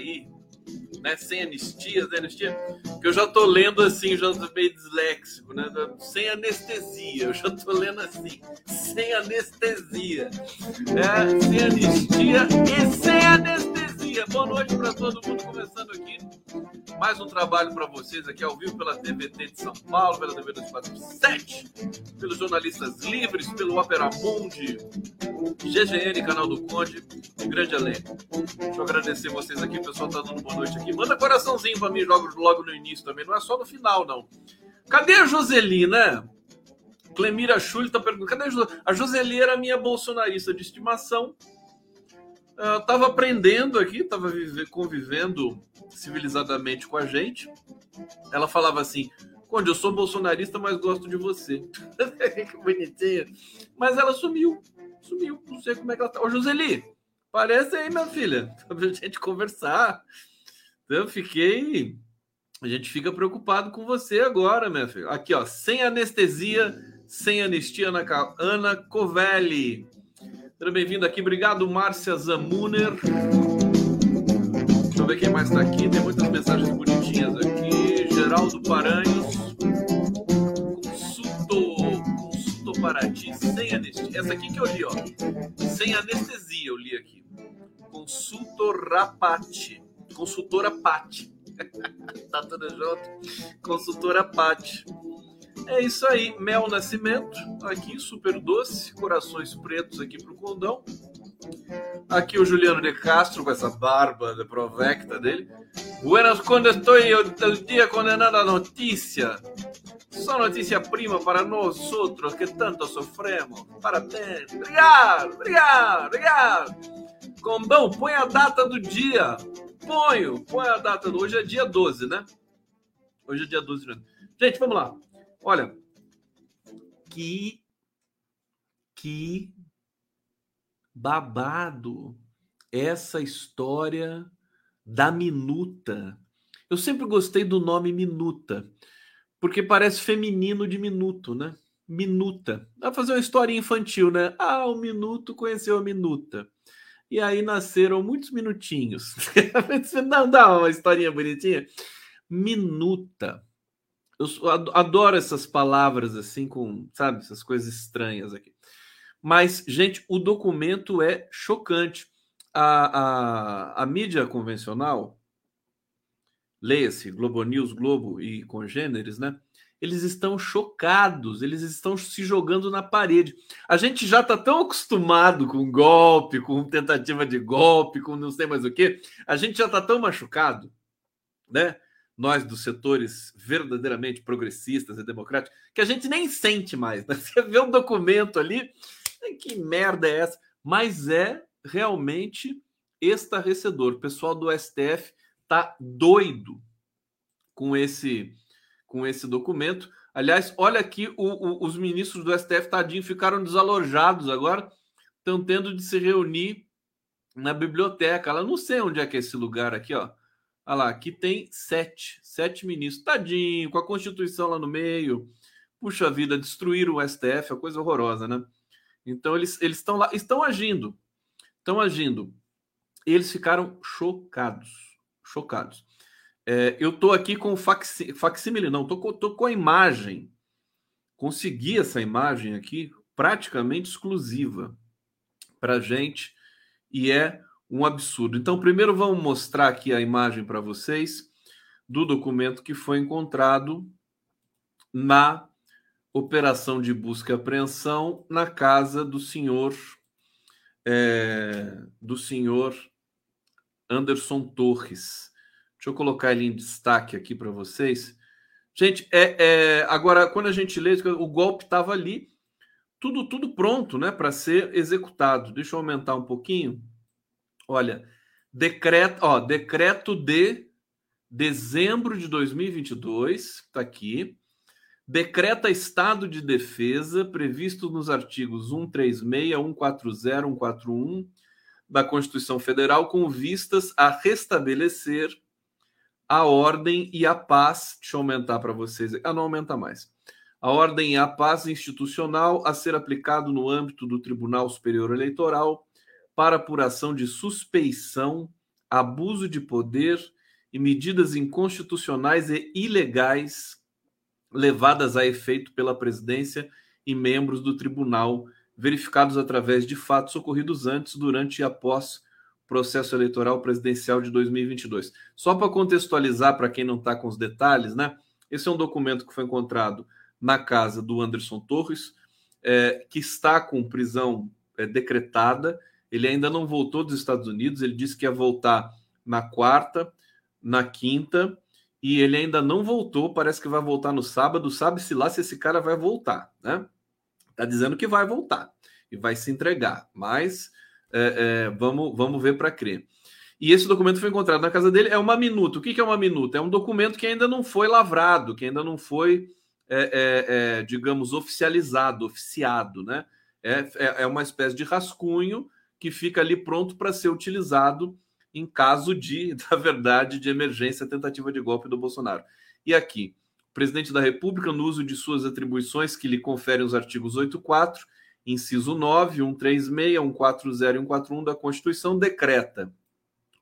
aí, né? Sem anistia, sem anistia, que eu já tô lendo assim, já tô meio disléxico, né? Sem anestesia, eu já tô lendo assim, sem anestesia. É, sem anistia e sem anestesia. Boa noite para todo mundo começando aqui mais um trabalho para vocês aqui ao vivo pela TVT de São Paulo, pela TV 247, pelos jornalistas livres, pelo Opera Mundi, GGN, canal do Conde, um grande elenco. Deixa eu agradecer vocês aqui, o pessoal tá dando boa noite aqui. Manda coraçãozinho para mim logo, logo no início também, não é só no final, não. Cadê a Joseli, né? Clemira Schulli tá perguntando, cadê a Joseli? A Joseli era minha bolsonarista de estimação. Eu tava aprendendo aqui, tava convivendo civilizadamente com a gente. Ela falava assim: Conde, eu sou bolsonarista, mas gosto de você. que bonitinha. Mas ela sumiu. Sumiu. Não sei como é que ela tá. Ô, Joseli, parece aí, minha filha. Pra gente conversar. Então, eu fiquei. A gente fica preocupado com você agora, minha filha. Aqui, ó. Sem anestesia, sem anistia, Ana, Ana Covelli. Seja bem-vindo aqui. Obrigado, Márcia Zamuner ver quem mais está aqui. Tem muitas mensagens bonitinhas aqui. Geraldo Paranhos. Consulto, consulto para ti sem anestesia. Essa aqui que eu li, ó. Sem anestesia, eu li aqui. Consultor Rapati. Consultora Pati. tá tudo junto. Consultora Pati. É isso aí, Mel Nascimento, aqui, super doce, corações pretos aqui pro condão. Aqui o Juliano de Castro com essa barba de provecta dele. Buenas quando estou o dia condenado a notícia. Só notícia prima para nós outros que tanto sofremos. Parabéns. Obrigado, obrigado, obrigado. Condão, põe a data do dia. Ponho, põe a data do. Hoje é dia 12, né? Hoje é dia 12 de Gente, vamos lá. Olha. Que. Que babado essa história da minuta. Eu sempre gostei do nome minuta, porque parece feminino de minuto, né? Minuta. Vai fazer uma história infantil, né? Ah, o minuto conheceu a minuta. E aí nasceram muitos minutinhos. Não dá uma historinha bonitinha? Minuta. Eu adoro essas palavras assim, com, sabe, essas coisas estranhas aqui. Mas, gente, o documento é chocante. A, a, a mídia convencional, leia-se Globo News, Globo e congêneres, né? Eles estão chocados, eles estão se jogando na parede. A gente já está tão acostumado com golpe, com tentativa de golpe, com não sei mais o que. A gente já está tão machucado, né? Nós dos setores verdadeiramente progressistas e democráticos, que a gente nem sente mais. Né? Você vê um documento ali, que merda é essa? Mas é realmente estarrecedor. O pessoal do STF tá doido com esse com esse documento. Aliás, olha aqui, o, o, os ministros do STF, tadinho, ficaram desalojados agora, estão tendo de se reunir na biblioteca. Ela não sei onde é que é esse lugar aqui, ó. Olha lá, aqui tem sete, sete ministros. Tadinho, com a Constituição lá no meio. Puxa vida, destruíram o STF, é coisa horrorosa, né? Então eles eles estão lá, estão agindo, estão agindo. Eles ficaram chocados, chocados. É, eu tô aqui com facsímile, facsímile não, tô, tô com a imagem. Consegui essa imagem aqui praticamente exclusiva para gente e é um absurdo. Então, primeiro vamos mostrar aqui a imagem para vocês do documento que foi encontrado na operação de busca e apreensão na casa do senhor é, do senhor Anderson Torres. Deixa eu colocar ele em destaque aqui para vocês. Gente, é, é, agora quando a gente lê, o golpe estava ali, tudo tudo pronto, né, para ser executado. Deixa eu aumentar um pouquinho. Olha, decreto, ó, decreto de dezembro de 2022, está aqui decreta estado de defesa previsto nos artigos 136, 140, 141 da Constituição Federal com vistas a restabelecer a ordem e a paz. Deixa eu aumentar para vocês. Ah, não aumenta mais. A ordem e a paz institucional a ser aplicado no âmbito do Tribunal Superior Eleitoral para apuração de suspeição, abuso de poder e medidas inconstitucionais e ilegais levadas a efeito pela presidência e membros do tribunal, verificados através de fatos ocorridos antes, durante e após o processo eleitoral presidencial de 2022. Só para contextualizar para quem não está com os detalhes, né? Esse é um documento que foi encontrado na casa do Anderson Torres, é, que está com prisão é, decretada. Ele ainda não voltou dos Estados Unidos, ele disse que ia voltar na quarta, na quinta, e ele ainda não voltou. Parece que vai voltar no sábado. Sabe-se lá se esse cara vai voltar, né? Tá dizendo que vai voltar e vai se entregar, mas é, é, vamos, vamos ver para crer. E esse documento foi encontrado na casa dele. É uma minuta. O que, é uma minuta? É um documento que ainda não foi lavrado, que ainda não foi, é, é, é digamos, oficializado, oficiado, né? É, é, é uma espécie de rascunho que fica ali pronto para ser utilizado em caso de, na verdade, de emergência, tentativa de golpe do Bolsonaro. E aqui, o presidente da República, no uso de suas atribuições que lhe conferem os artigos 84, inciso 9, 136, 140 e 141 da Constituição, decreta.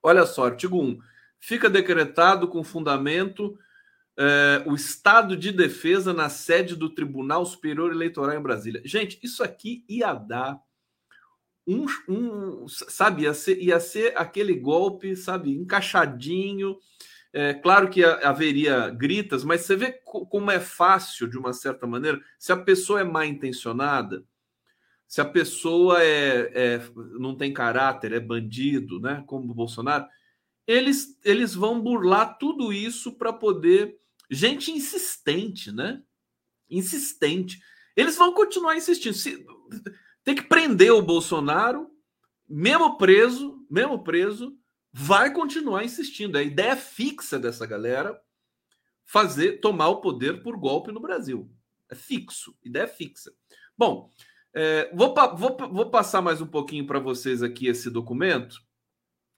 Olha só, artigo 1. Fica decretado com fundamento eh, o estado de defesa na sede do Tribunal Superior Eleitoral em Brasília. Gente, isso aqui ia dar um, um, sabe, ia ser, ia ser aquele golpe, sabe, encaixadinho. É, claro que haveria gritas, mas você vê como é fácil, de uma certa maneira, se a pessoa é mal intencionada, se a pessoa é, é, não tem caráter, é bandido, né, como o Bolsonaro, eles, eles vão burlar tudo isso para poder. Gente insistente, né? Insistente. Eles vão continuar insistindo. Se, tem que prender o Bolsonaro, mesmo preso, mesmo preso, vai continuar insistindo. A ideia fixa dessa galera fazer tomar o poder por golpe no Brasil. É fixo, ideia fixa. Bom, é, vou, vou, vou passar mais um pouquinho para vocês aqui esse documento.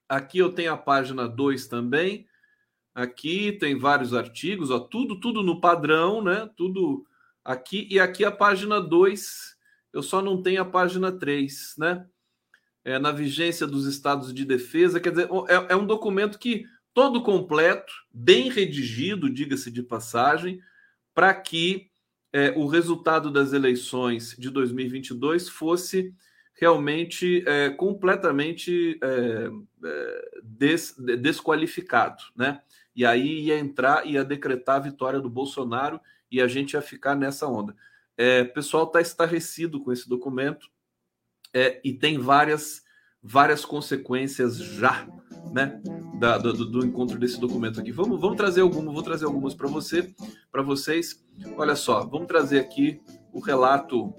Aqui eu tenho a página 2 também. Aqui tem vários artigos, ó, tudo, tudo no padrão, né? Tudo aqui. E aqui a página 2 eu só não tenho a página 3, né? É, na vigência dos estados de defesa, quer dizer, é, é um documento que todo completo, bem redigido, diga-se de passagem, para que é, o resultado das eleições de 2022 fosse realmente é, completamente é, é, des, desqualificado, né? E aí ia entrar ia decretar a vitória do Bolsonaro e a gente ia ficar nessa onda. É, o pessoal está estarrecido com esse documento é, e tem várias, várias consequências já, né? Da, do, do, encontro desse documento aqui. Vamos, vamos trazer algumas, vou trazer algumas para você, para vocês. Olha só, vamos trazer aqui o relato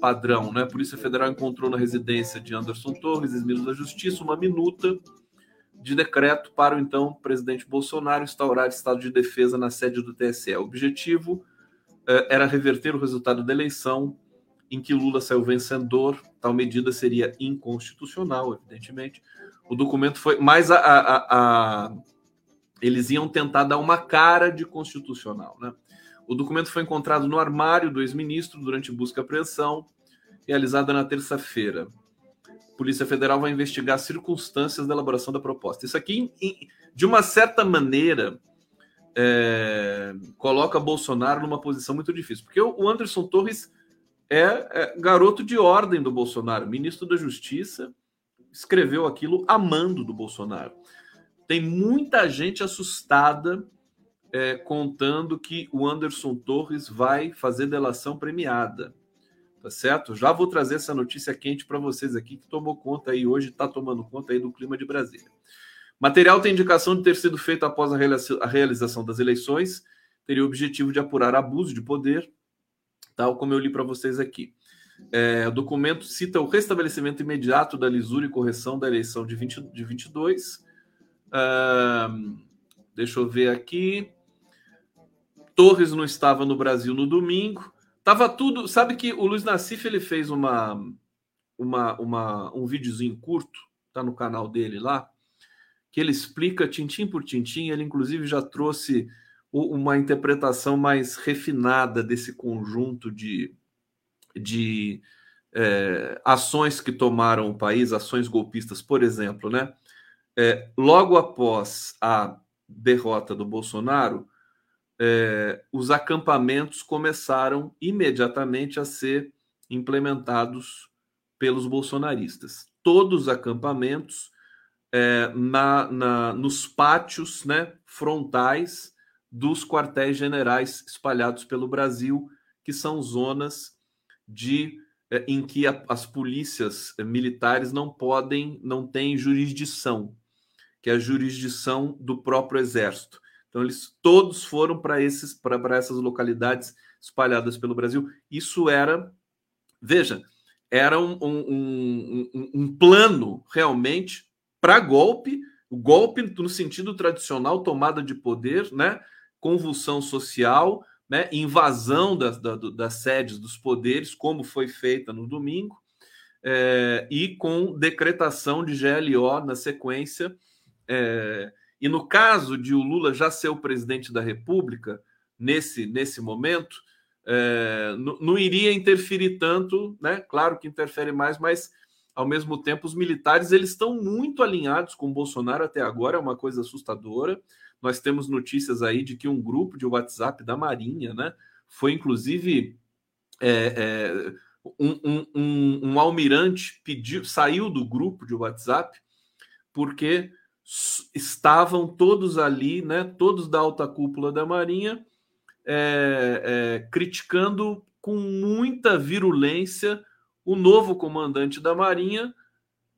padrão, né? A Polícia Federal encontrou na residência de Anderson Torres, ex-ministro da Justiça, uma minuta de decreto para o então presidente Bolsonaro instaurar estado de defesa na sede do TSE. O objetivo era reverter o resultado da eleição em que Lula saiu vencedor. Tal medida seria inconstitucional, evidentemente. O documento foi. Mas a, a, a, eles iam tentar dar uma cara de constitucional. Né? O documento foi encontrado no armário do ex-ministro durante busca e apreensão, realizada na terça-feira. Polícia Federal vai investigar as circunstâncias da elaboração da proposta. Isso aqui, de uma certa maneira, é, coloca Bolsonaro numa posição muito difícil, porque o Anderson Torres é, é, garoto de ordem do Bolsonaro, ministro da Justiça, escreveu aquilo amando do Bolsonaro. Tem muita gente assustada é, contando que o Anderson Torres vai fazer delação premiada. Tá certo? Já vou trazer essa notícia quente para vocês aqui, que tomou conta aí hoje, está tomando conta aí do clima de Brasília. Material tem indicação de ter sido feito após a realização das eleições, teria o objetivo de apurar abuso de poder, tal como eu li para vocês aqui. É, o documento cita o restabelecimento imediato da lisura e correção da eleição de, 20, de 22. Uh, deixa eu ver aqui. Torres não estava no Brasil no domingo. Tava tudo. Sabe que o Luiz Nassif ele fez uma, uma, uma, um videozinho curto, tá no canal dele lá que ele explica tintim por tintim. Ele, inclusive, já trouxe uma interpretação mais refinada desse conjunto de, de é, ações que tomaram o país, ações golpistas, por exemplo, né? É, logo após a derrota do Bolsonaro, é, os acampamentos começaram imediatamente a ser implementados pelos bolsonaristas. Todos os acampamentos é, na, na, nos pátios né, frontais dos quartéis generais espalhados pelo Brasil, que são zonas de é, em que a, as polícias militares não podem, não têm jurisdição, que é a jurisdição do próprio exército. Então eles todos foram para esses para essas localidades espalhadas pelo Brasil. Isso era, veja, era um, um, um, um plano realmente para golpe, o golpe no sentido tradicional, tomada de poder, né? convulsão social, né? invasão das, das sedes dos poderes, como foi feita no domingo, é, e com decretação de GLO na sequência. É, e no caso de o Lula já ser o presidente da República, nesse, nesse momento, é, não, não, iria interferir tanto, né? Claro que interfere mais, mas ao mesmo tempo os militares eles estão muito alinhados com Bolsonaro até agora, é uma coisa assustadora. Nós temos notícias aí de que um grupo de WhatsApp da Marinha, né, foi inclusive é, é, um, um, um, um almirante pediu, saiu do grupo de WhatsApp porque estavam todos ali, né, todos da alta cúpula da Marinha, é, é, criticando com muita virulência o novo comandante da Marinha,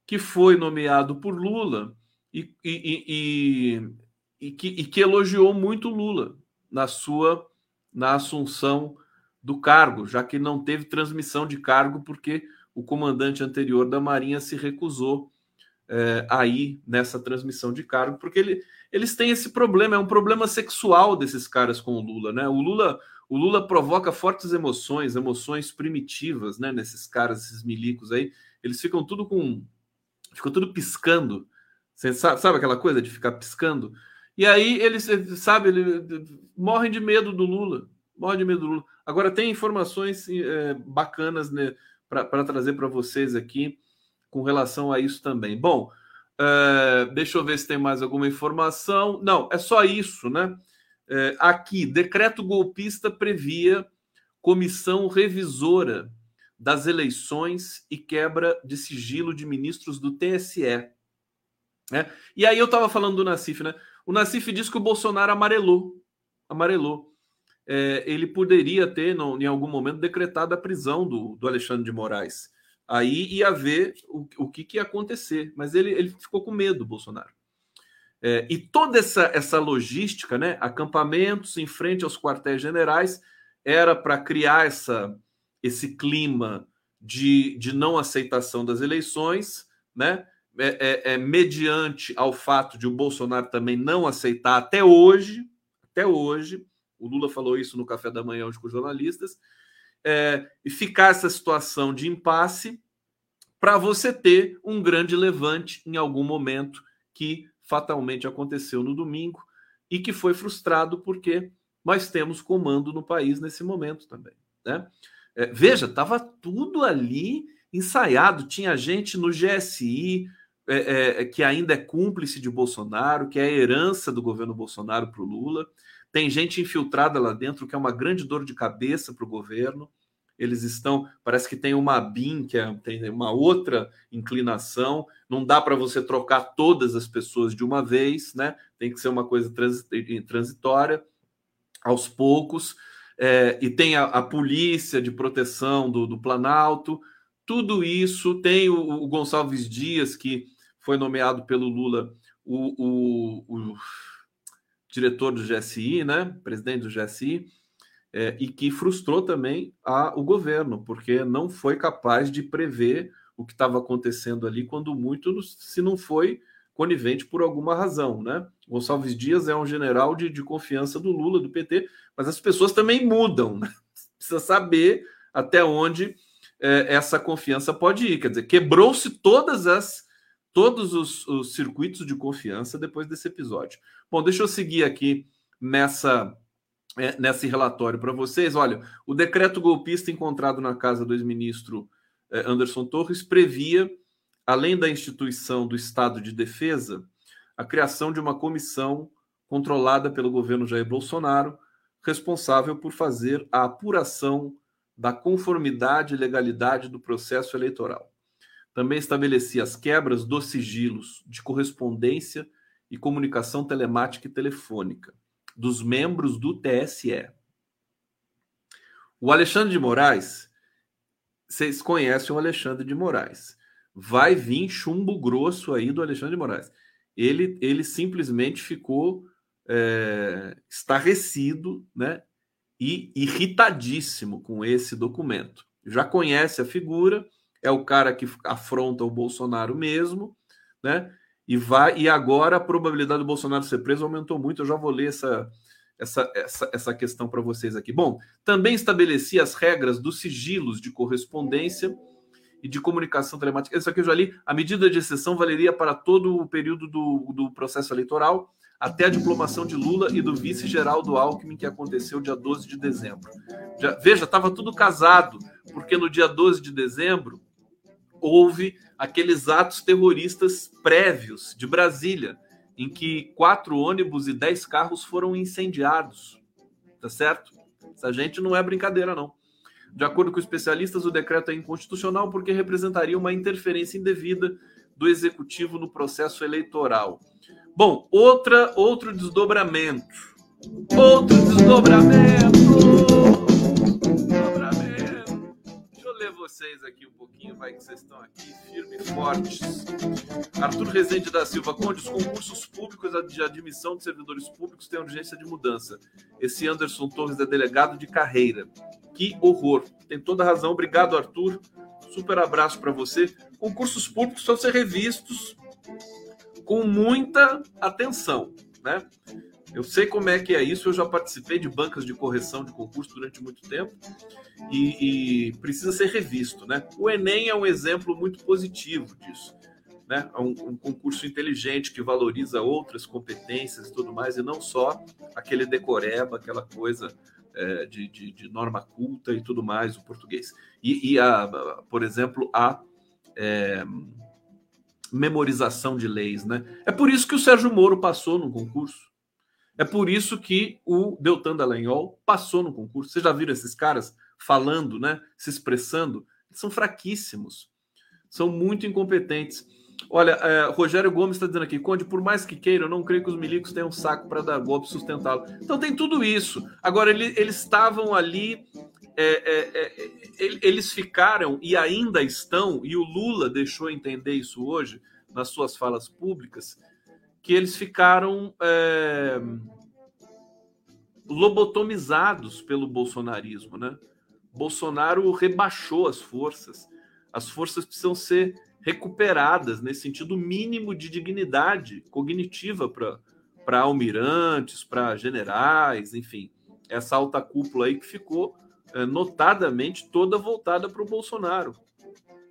que foi nomeado por Lula e, e, e, e, que, que elogiou muito Lula na sua na assunção do cargo, já que não teve transmissão de cargo porque o comandante anterior da Marinha se recusou é, aí nessa transmissão de cargo, porque ele, eles têm esse problema, é um problema sexual desses caras com o Lula, né? O Lula, o Lula provoca fortes emoções, emoções primitivas, né? Nesses caras, esses milicos aí, eles ficam tudo com, ficam tudo piscando, Você sabe, sabe aquela coisa de ficar piscando? E aí eles, sabe, eles morrem de medo do Lula, morrem de medo do Lula. Agora tem informações é, bacanas né, para trazer para vocês aqui com relação a isso também. Bom, uh, deixa eu ver se tem mais alguma informação. Não, é só isso, né? Uh, aqui, decreto golpista previa comissão revisora das eleições e quebra de sigilo de ministros do TSE. Né? E aí eu estava falando do Nassif, né? O Nassif diz que o Bolsonaro amarelou. Amarelou. É, ele poderia ter, no, em algum momento, decretado a prisão do, do Alexandre de Moraes aí ia ver o, o que, que ia acontecer. Mas ele, ele ficou com medo, Bolsonaro. É, e toda essa, essa logística, né, acampamentos em frente aos quartéis generais, era para criar essa, esse clima de, de não aceitação das eleições, né, é, é, é, mediante ao fato de o Bolsonaro também não aceitar até hoje, até hoje, o Lula falou isso no café da manhã hoje com os jornalistas, é, e ficar essa situação de impasse para você ter um grande levante em algum momento que fatalmente aconteceu no domingo e que foi frustrado porque nós temos comando no país nesse momento também. Né? É, veja, estava tudo ali ensaiado, tinha gente no GSI é, é, que ainda é cúmplice de Bolsonaro, que é a herança do governo Bolsonaro para o Lula. Tem gente infiltrada lá dentro, que é uma grande dor de cabeça para o governo. Eles estão, parece que tem uma BIM, que é, tem uma outra inclinação. Não dá para você trocar todas as pessoas de uma vez, né? Tem que ser uma coisa transitória, aos poucos. É, e tem a, a, polícia de proteção do, do Planalto. Tudo isso tem o, o Gonçalves Dias, que foi nomeado pelo Lula o, o, o diretor do GSI, né? Presidente do GSI, é, e que frustrou também a, o governo, porque não foi capaz de prever o que estava acontecendo ali, quando muito, se não foi conivente por alguma razão, né? Gonçalves Dias é um general de, de confiança do Lula, do PT, mas as pessoas também mudam, né? Precisa saber até onde é, essa confiança pode ir. Quer dizer, quebrou-se todas as todos os, os circuitos de confiança depois desse episódio. Bom, deixa eu seguir aqui nessa é, nesse relatório para vocês. Olha, o decreto golpista encontrado na casa do ex-ministro é, Anderson Torres previa, além da instituição do Estado de Defesa, a criação de uma comissão controlada pelo governo Jair Bolsonaro, responsável por fazer a apuração da conformidade e legalidade do processo eleitoral. Também estabelecia as quebras dos sigilos de correspondência e comunicação telemática e telefônica dos membros do TSE. O Alexandre de Moraes, vocês conhecem o Alexandre de Moraes. Vai vir chumbo grosso aí do Alexandre de Moraes. Ele, ele simplesmente ficou é, estarrecido né, e irritadíssimo com esse documento. Já conhece a figura, é o cara que afronta o Bolsonaro mesmo, né? E vai e agora a probabilidade do Bolsonaro ser preso aumentou muito. Eu já vou ler essa essa, essa, essa questão para vocês aqui. Bom, também estabelecia as regras dos sigilos de correspondência e de comunicação telemática. Isso aqui eu já li. A medida de exceção valeria para todo o período do, do processo eleitoral, até a diplomação de Lula e do vice-geral do Alckmin, que aconteceu dia 12 de dezembro. Já, veja, estava tudo casado, porque no dia 12 de dezembro houve aqueles atos terroristas prévios de Brasília, em que quatro ônibus e dez carros foram incendiados. Tá certo? Essa gente não é brincadeira, não. De acordo com especialistas, o decreto é inconstitucional porque representaria uma interferência indevida do executivo no processo eleitoral. Bom, outra outro desdobramento. Outro desdobramento vocês aqui um pouquinho, vai que vocês estão aqui firmes e fortes. Arthur Rezende da Silva Conde, os concursos públicos de admissão de servidores públicos têm urgência de mudança. Esse Anderson Torres é delegado de carreira. Que horror. Tem toda razão. Obrigado, Arthur. Super abraço para você. Concursos públicos precisam ser revistos com muita atenção, né? Eu sei como é que é isso, eu já participei de bancas de correção de concurso durante muito tempo e, e precisa ser revisto. Né? O Enem é um exemplo muito positivo disso. Né? É um, um, concurso inteligente que valoriza outras competências e tudo mais, e não só aquele decoreba, aquela coisa é, de, de, de, norma culta e tudo mais, o português. E, e a, por exemplo, a é, memorização de leis. Né? É por isso que o Sérgio Moro passou no concurso. É por isso que o Deltan Dallagnol passou no concurso. Vocês já viram esses caras falando, né? Se expressando? Eles são fraquíssimos. São muito incompetentes. Olha, é, Rogério Gomes está dizendo aqui, Conde, por mais que queira, eu não creio que os milicos tenham saco para dar golpe sustentá-lo. Então tem tudo isso. Agora, ele, eles estavam ali, é, é, é eles ficaram e ainda estão, e o Lula deixou entender isso hoje nas suas falas públicas, que eles ficaram é, lobotomizados pelo bolsonarismo, né? Bolsonaro rebaixou as forças. As forças precisam ser recuperadas nesse sentido mínimo de dignidade cognitiva para almirantes, para generais, enfim, essa alta cúpula aí que ficou é, notadamente toda voltada para o Bolsonaro.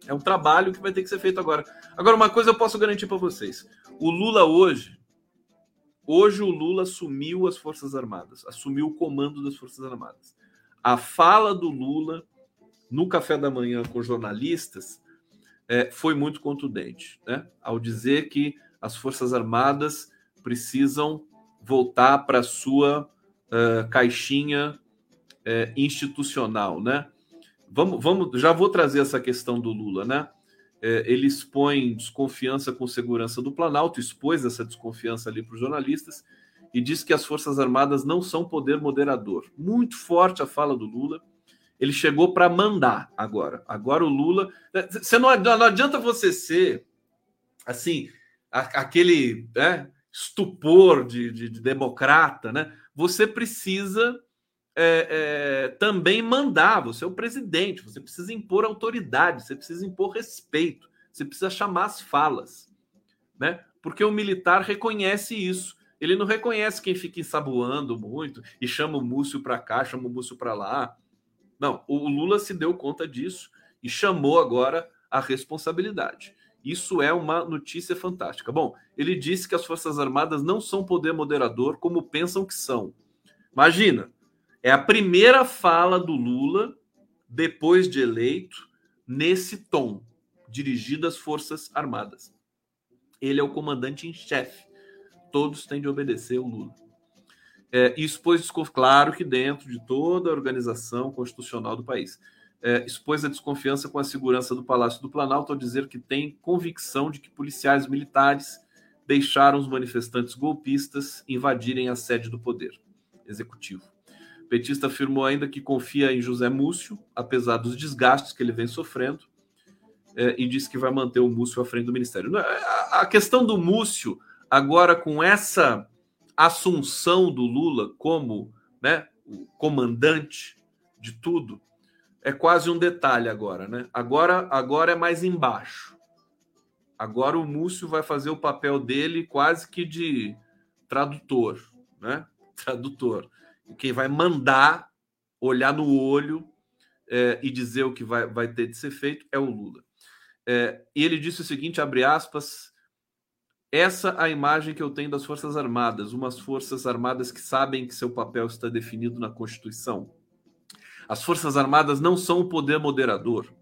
É um trabalho que vai ter que ser feito agora. Agora, uma coisa eu posso garantir para vocês: o Lula hoje, hoje o Lula assumiu as Forças Armadas, assumiu o comando das Forças Armadas. A fala do Lula no café da manhã com jornalistas é, foi muito contundente, né? Ao dizer que as Forças Armadas precisam voltar para sua uh, caixinha uh, institucional, né? Vamos, vamos, já vou trazer essa questão do Lula, né? É, ele expõe desconfiança com segurança do Planalto, expôs essa desconfiança ali para os jornalistas e diz que as Forças Armadas não são poder moderador. Muito forte a fala do Lula. Ele chegou para mandar agora. Agora o Lula. Né, você não, não adianta você ser assim, aquele né, estupor de, de, de democrata, né? Você precisa é, é, também mandar, você é o presidente, você precisa impor autoridade, você precisa impor respeito, você precisa chamar as falas, né? Porque o militar reconhece isso. Ele não reconhece quem fica ensaboando muito e chama o Múcio para cá, chama o Múcio para lá. Não, o Lula se deu conta disso e chamou agora a responsabilidade. Isso é uma notícia fantástica. Bom, ele disse que as Forças Armadas não são poder moderador como pensam que são. Imagina, é a primeira fala do Lula depois de eleito nesse tom, dirigido às Forças Armadas. Ele é o comandante em chefe. Todos têm de obedecer o Lula. É, isso claro que dentro de toda a organização constitucional do país. É, expôs a desconfiança com a segurança do Palácio do Planalto ao dizer que tem convicção de que policiais militares deixaram os manifestantes golpistas invadirem a sede do poder executivo. Petista afirmou ainda que confia em José Múcio, apesar dos desgastes que ele vem sofrendo, é, e disse que vai manter o Múcio à frente do ministério. A questão do Múcio, agora com essa assunção do Lula como né, o comandante de tudo, é quase um detalhe agora, né? Agora, agora é mais embaixo. Agora o Múcio vai fazer o papel dele quase que de tradutor, né? Tradutor. Quem vai mandar, olhar no olho é, e dizer o que vai, vai ter de ser feito é o Lula. É, e ele disse o seguinte, abre aspas, essa a imagem que eu tenho das Forças Armadas, umas Forças Armadas que sabem que seu papel está definido na Constituição. As Forças Armadas não são o poder moderador,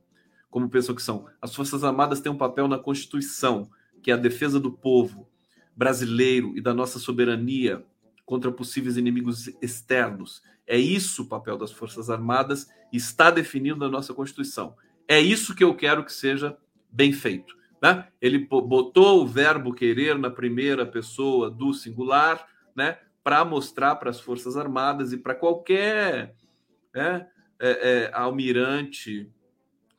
como pensam que são. As Forças Armadas têm um papel na Constituição, que é a defesa do povo brasileiro e da nossa soberania contra possíveis inimigos externos. É isso o papel das Forças Armadas, está definido na nossa Constituição. É isso que eu quero que seja bem feito. Né? Ele botou o verbo querer na primeira pessoa do singular, né? Para mostrar para as Forças Armadas e para qualquer né, é, é, almirante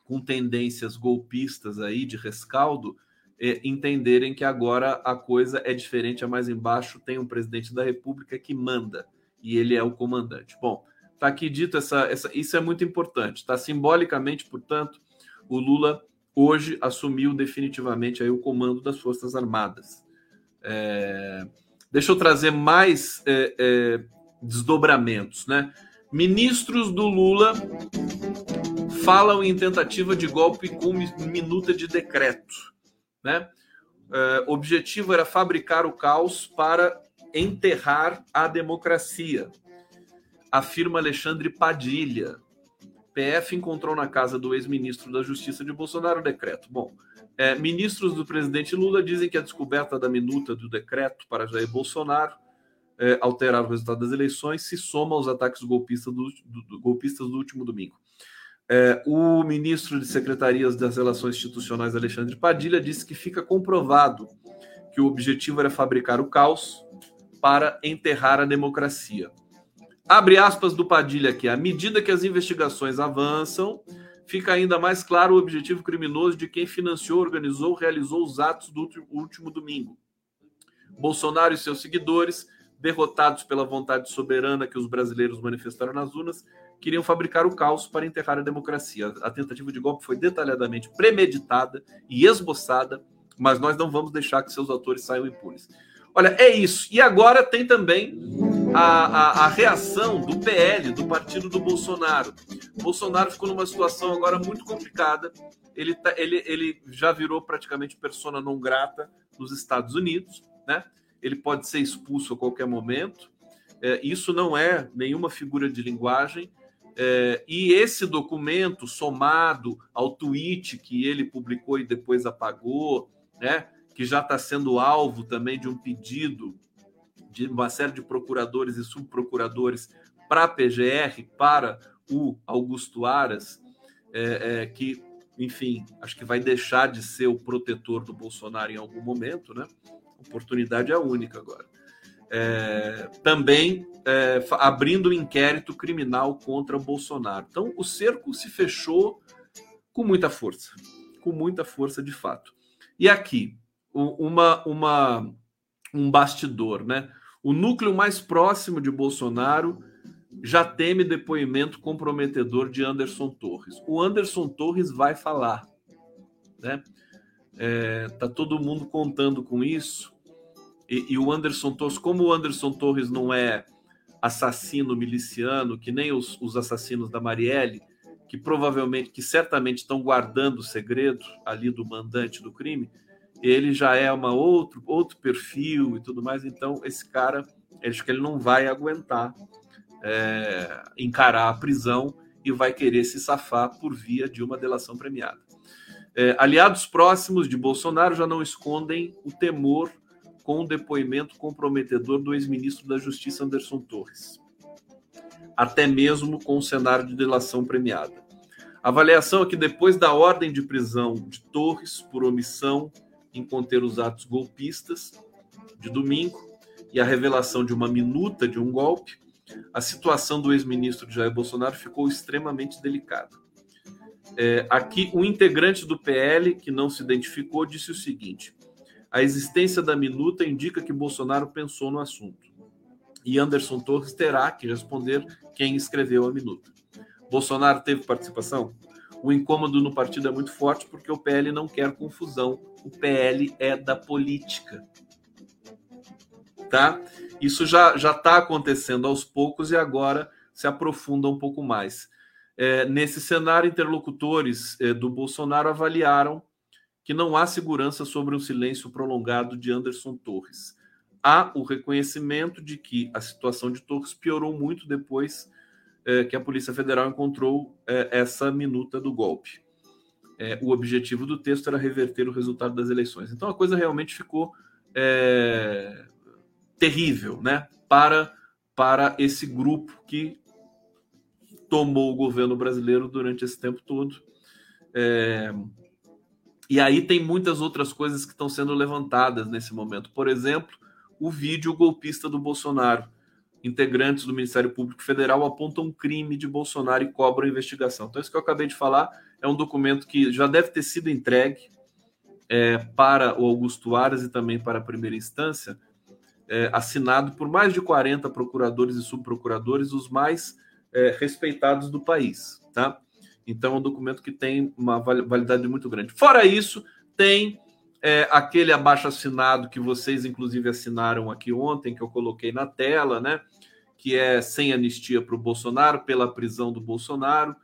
com tendências golpistas aí de rescaldo entenderem que agora a coisa é diferente, é mais embaixo tem um presidente da República que manda e ele é o comandante. Bom, tá aqui dito essa, essa isso é muito importante, tá? Simbolicamente, portanto, o Lula hoje assumiu definitivamente aí o comando das Forças Armadas. É... Deixa eu trazer mais é, é, desdobramentos, né? Ministros do Lula falam em tentativa de golpe com minuta de decreto, né? É, objetivo era fabricar o caos para enterrar a democracia, afirma Alexandre Padilha, PF encontrou na casa do ex-ministro da Justiça de Bolsonaro o decreto. Bom, é, ministros do presidente Lula dizem que a descoberta da minuta do decreto para Jair Bolsonaro é, alterar o resultado das eleições se soma aos ataques golpistas do, do, do golpistas do último domingo. É, o ministro de Secretarias das Relações Institucionais, Alexandre Padilha, disse que fica comprovado que o objetivo era fabricar o caos para enterrar a democracia. Abre aspas do Padilha aqui. À medida que as investigações avançam, fica ainda mais claro o objetivo criminoso de quem financiou, organizou, realizou os atos do último domingo. Bolsonaro e seus seguidores, derrotados pela vontade soberana que os brasileiros manifestaram nas urnas, queriam fabricar o caos para enterrar a democracia. A tentativa de golpe foi detalhadamente premeditada e esboçada, mas nós não vamos deixar que seus autores saiam impunes. Olha, é isso. E agora tem também a, a, a, reação do PL, do partido do Bolsonaro. O Bolsonaro ficou numa situação agora muito complicada. Ele, tá, ele, ele já virou praticamente persona não grata nos Estados Unidos, né? Ele pode ser expulso a qualquer momento. É, isso não é nenhuma figura de linguagem. É, e esse documento, somado ao tweet que ele publicou e depois apagou, né? que já está sendo alvo também de um pedido de uma série de procuradores e subprocuradores para a PGR, para o Augusto Aras, é, é, que, enfim, acho que vai deixar de ser o protetor do Bolsonaro em algum momento, né? Oportunidade é única agora. É, também é, abrindo um inquérito criminal contra Bolsonaro. Então, o cerco se fechou com muita força, com muita força de fato. E aqui, uma, uma, um bastidor, né? O núcleo mais próximo de Bolsonaro já teme depoimento comprometedor de Anderson Torres. O Anderson Torres vai falar, né? É, tá todo mundo contando com isso. E, e, o Anderson Torres, como o Anderson Torres não é assassino miliciano, que nem os, os assassinos da Marielle, que provavelmente, que certamente estão guardando o segredo ali do mandante do crime, ele já é uma outro outro perfil e tudo mais. Então esse cara, acho que ele não vai aguentar é, encarar a prisão e vai querer se safar por via de uma delação premiada. É, aliados próximos de Bolsonaro já não escondem o temor com o depoimento comprometedor do ex-ministro da Justiça Anderson Torres, até mesmo com o cenário de delação premiada. A avaliação é que depois da ordem de prisão de Torres por omissão em conter os atos golpistas de domingo e a revelação de uma minuta de um golpe, a situação do ex-ministro Jair Bolsonaro ficou extremamente delicada. É, aqui, um integrante do PL, que não se identificou, disse o seguinte: a existência da minuta indica que Bolsonaro pensou no assunto. E Anderson Torres terá que responder quem escreveu a minuta. Bolsonaro teve participação? O incômodo no partido é muito forte porque o PL não quer confusão. O PL é da política. Tá? Isso já está acontecendo aos poucos e agora se aprofunda um pouco mais. É, nesse cenário, interlocutores é, do Bolsonaro avaliaram que não há segurança sobre um silêncio prolongado de Anderson Torres. Há o reconhecimento de que a situação de Torres piorou muito depois é, que a Polícia Federal encontrou é, essa minuta do golpe. É, o objetivo do texto era reverter o resultado das eleições. Então a coisa realmente ficou terrível, né? Para para esse grupo que tomou o governo brasileiro durante esse tempo todo. E aí tem muitas outras coisas que estão sendo levantadas nesse momento. Por exemplo, o vídeo golpista do Bolsonaro. Integrantes do Ministério Público Federal apontam um crime de Bolsonaro e cobram investigação. Então, isso que eu acabei de falar é um documento que já deve ter sido entregue é, para o Augusto Aras e também para a primeira instância, é, assinado por mais de 40 procuradores e subprocuradores, os mais é, respeitados do país, tá? Então é um documento que tem uma validade muito grande. Fora isso, tem é, aquele abaixo assinado que vocês, inclusive, assinaram aqui ontem, que eu coloquei na tela, né? Que é sem anistia para o Bolsonaro, pela prisão do Bolsonaro.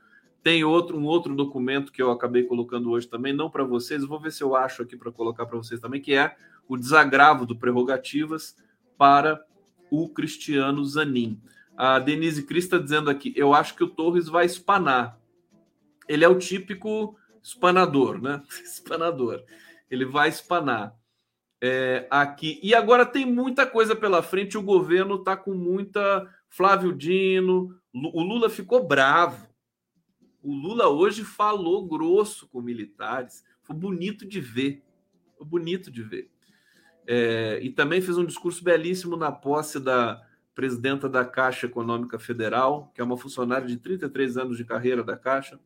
Tem outro, um outro documento que eu acabei colocando hoje também, não para vocês, vou ver se eu acho aqui para colocar para vocês também, que é o desagravo do prerrogativas para o Cristiano Zanin. A Denise Cris está dizendo aqui: eu acho que o Torres vai espanar. Ele é o típico espanador, né? Espanador. Ele vai espanar. É, aqui. E agora tem muita coisa pela frente. O governo está com muita. Flávio Dino. O Lula ficou bravo. O Lula hoje falou grosso com militares. Foi bonito de ver. Foi bonito de ver. É, e também fez um discurso belíssimo na posse da presidenta da Caixa Econômica Federal, que é uma funcionária de 33 anos de carreira da Caixa,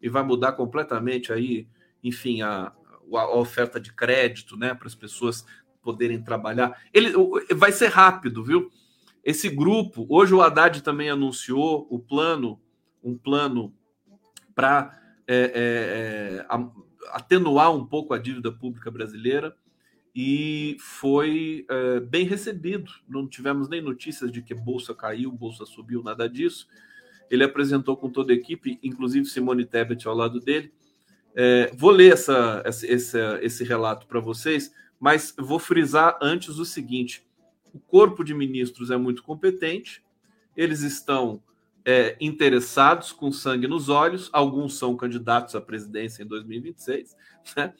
e vai mudar completamente aí, enfim, a, a oferta de crédito, né, para as pessoas poderem trabalhar. Ele vai ser rápido, viu? Esse grupo, hoje o Haddad também anunciou o plano, um plano para é, é, é, atenuar um pouco a dívida pública brasileira e foi é, bem recebido. Não tivemos nem notícias de que bolsa caiu, bolsa subiu, nada disso. Ele apresentou com toda a equipe, inclusive Simone Tebet ao lado dele. É, vou ler essa, esse, esse relato para vocês, mas vou frisar antes o seguinte: o corpo de ministros é muito competente, eles estão é, interessados com sangue nos olhos, alguns são candidatos à presidência em 2026, né?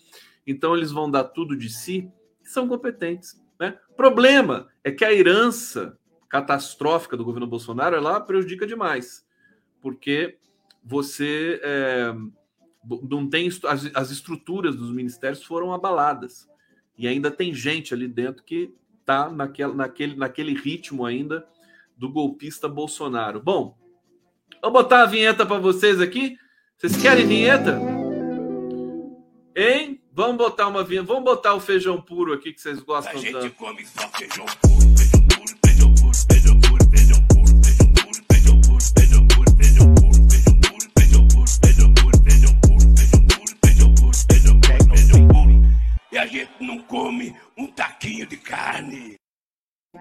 então eles vão dar tudo de si são competentes. Né? Problema é que a herança catastrófica do governo Bolsonaro ela prejudica demais, porque você é, não tem as, as estruturas dos ministérios foram abaladas e ainda tem gente ali dentro que está naquele, naquele, naquele ritmo ainda do golpista Bolsonaro. Bom, vou botar a vinheta para vocês aqui. Vocês querem vinheta? Hein? Vamos botar uma vinha, vamos botar o feijão puro aqui que vocês gostam tanto. A gente tanto. come só feijão puro, E a gente não come um taquinho de carne.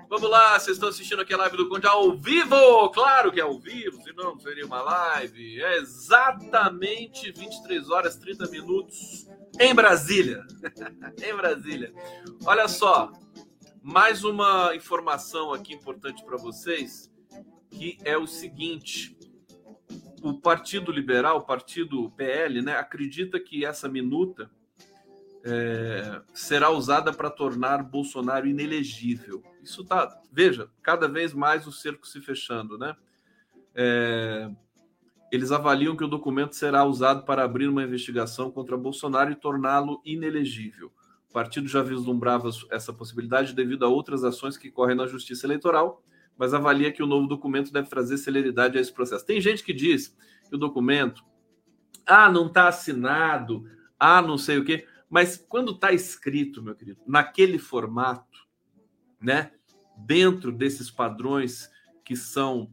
Vamos lá, vocês estão assistindo aqui a live do Conde ao vivo? Claro que é ao vivo, senão não seria uma live. É exatamente 23 horas 30 minutos em Brasília. em Brasília. Olha só, mais uma informação aqui importante para vocês, que é o seguinte: o Partido Liberal, o Partido PL, né, acredita que essa minuta é, será usada para tornar Bolsonaro inelegível. Isso tá, veja, cada vez mais o cerco se fechando, né? É, eles avaliam que o documento será usado para abrir uma investigação contra Bolsonaro e torná-lo inelegível. O partido já vislumbrava essa possibilidade devido a outras ações que correm na Justiça Eleitoral, mas avalia que o novo documento deve trazer celeridade a esse processo. Tem gente que diz que o documento, ah, não está assinado, ah, não sei o quê. Mas quando está escrito, meu querido, naquele formato, né, dentro desses padrões que são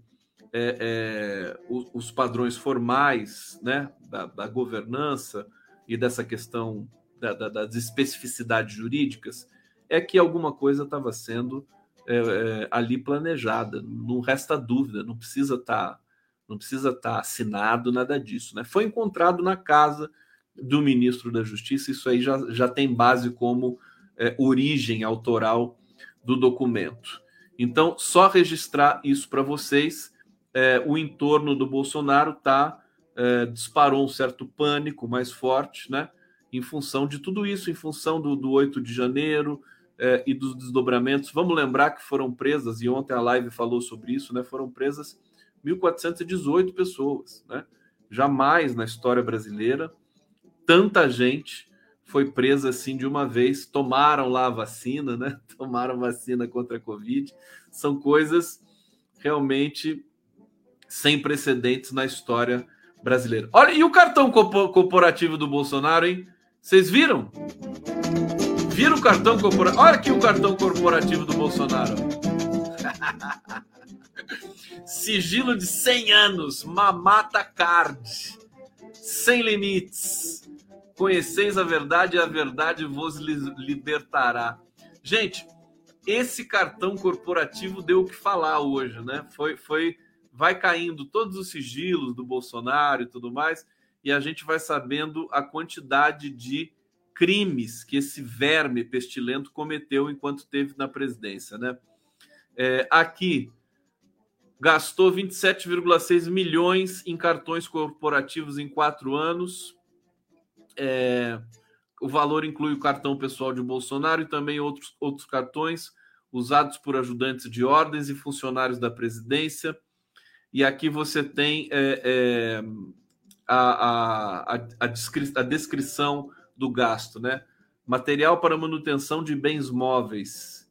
é, é, os, os, padrões formais, né, da, da governança e dessa questão da, da, das especificidades jurídicas, é que alguma coisa estava sendo é, é, ali planejada. Não resta dúvida, não precisa estar, tá, não precisa estar tá assinado nada disso, né? Foi encontrado na casa do ministro da Justiça, isso aí já, já tem base como é, origem autoral do documento. Então, só registrar isso para vocês. É, o entorno do Bolsonaro tá, é, disparou um certo pânico mais forte, né? Em função de tudo isso, em função do, do 8 de janeiro é, e dos desdobramentos. Vamos lembrar que foram presas, e ontem a live falou sobre isso, né? Foram presas 1.418 pessoas, né? Jamais na história brasileira tanta gente foi presa assim de uma vez, tomaram lá a vacina, né? Tomaram vacina contra a Covid. São coisas realmente sem precedentes na história brasileira. Olha, e o cartão corporativo do Bolsonaro, hein? Vocês viram? Viram o cartão corporativo? Olha aqui o cartão corporativo do Bolsonaro. Sigilo de 100 anos, Mamata Card. Sem limites. Conheceis a verdade e a verdade vos libertará. Gente, esse cartão corporativo deu o que falar hoje, né? Foi, foi, vai caindo todos os sigilos do Bolsonaro e tudo mais, e a gente vai sabendo a quantidade de crimes que esse verme pestilento cometeu enquanto esteve na presidência, né? É, aqui gastou 27,6 milhões em cartões corporativos em quatro anos, é, o valor inclui o cartão pessoal de Bolsonaro e também outros, outros cartões usados por ajudantes de ordens e funcionários da presidência. E aqui você tem é, é, a, a, a, descri a descrição do gasto, né? Material para manutenção de bens móveis,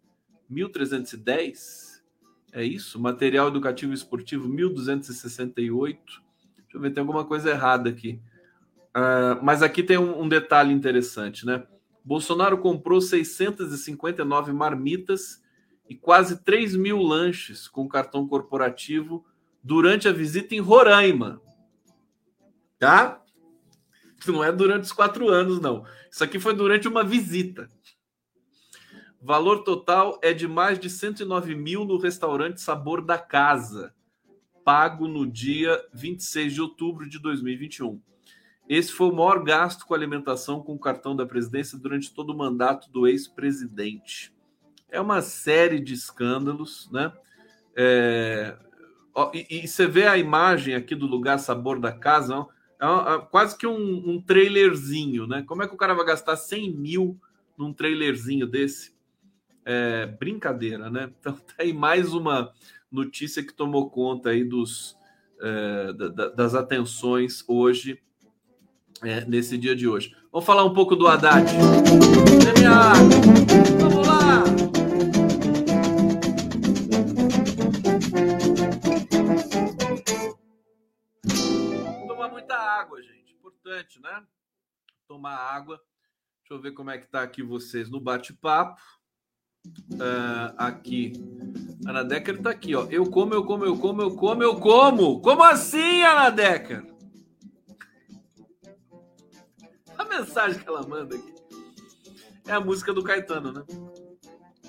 1.310, é isso? Material educativo e esportivo, 1.268. Deixa eu ver, tem alguma coisa errada aqui. Uh, mas aqui tem um, um, detalhe interessante, né? Bolsonaro comprou 659 marmitas e quase 3 mil lanches com cartão corporativo durante a visita em Roraima. Tá? Não é durante os quatro anos, não. Isso aqui foi durante uma visita. Valor total é de mais de 109 mil no restaurante Sabor da Casa, pago no dia 26 de outubro de 2021. Esse foi o maior gasto com alimentação com o cartão da presidência durante todo o mandato do ex-presidente. É uma série de escândalos, né? É... E, e, você vê a imagem aqui do lugar sabor da casa, é, é quase que um, um, trailerzinho, né? Como é que o cara vai gastar 100 mil num trailerzinho desse? É, brincadeira, né? Então tá aí mais uma notícia que tomou conta aí dos, é, da, das atenções hoje é, nesse dia de hoje. Vamos falar um pouco do Haddad. Vamos lá! Tomar muita água, gente. Importante, né? Tomar água. Deixa eu ver como é que tá aqui vocês no bate-papo. Uh, aqui. Ana Decker tá aqui, ó. Eu como, eu como, eu como, eu como, eu como. Como assim, Ana Decker? Mensagem que ela manda aqui é a música do Caetano, né?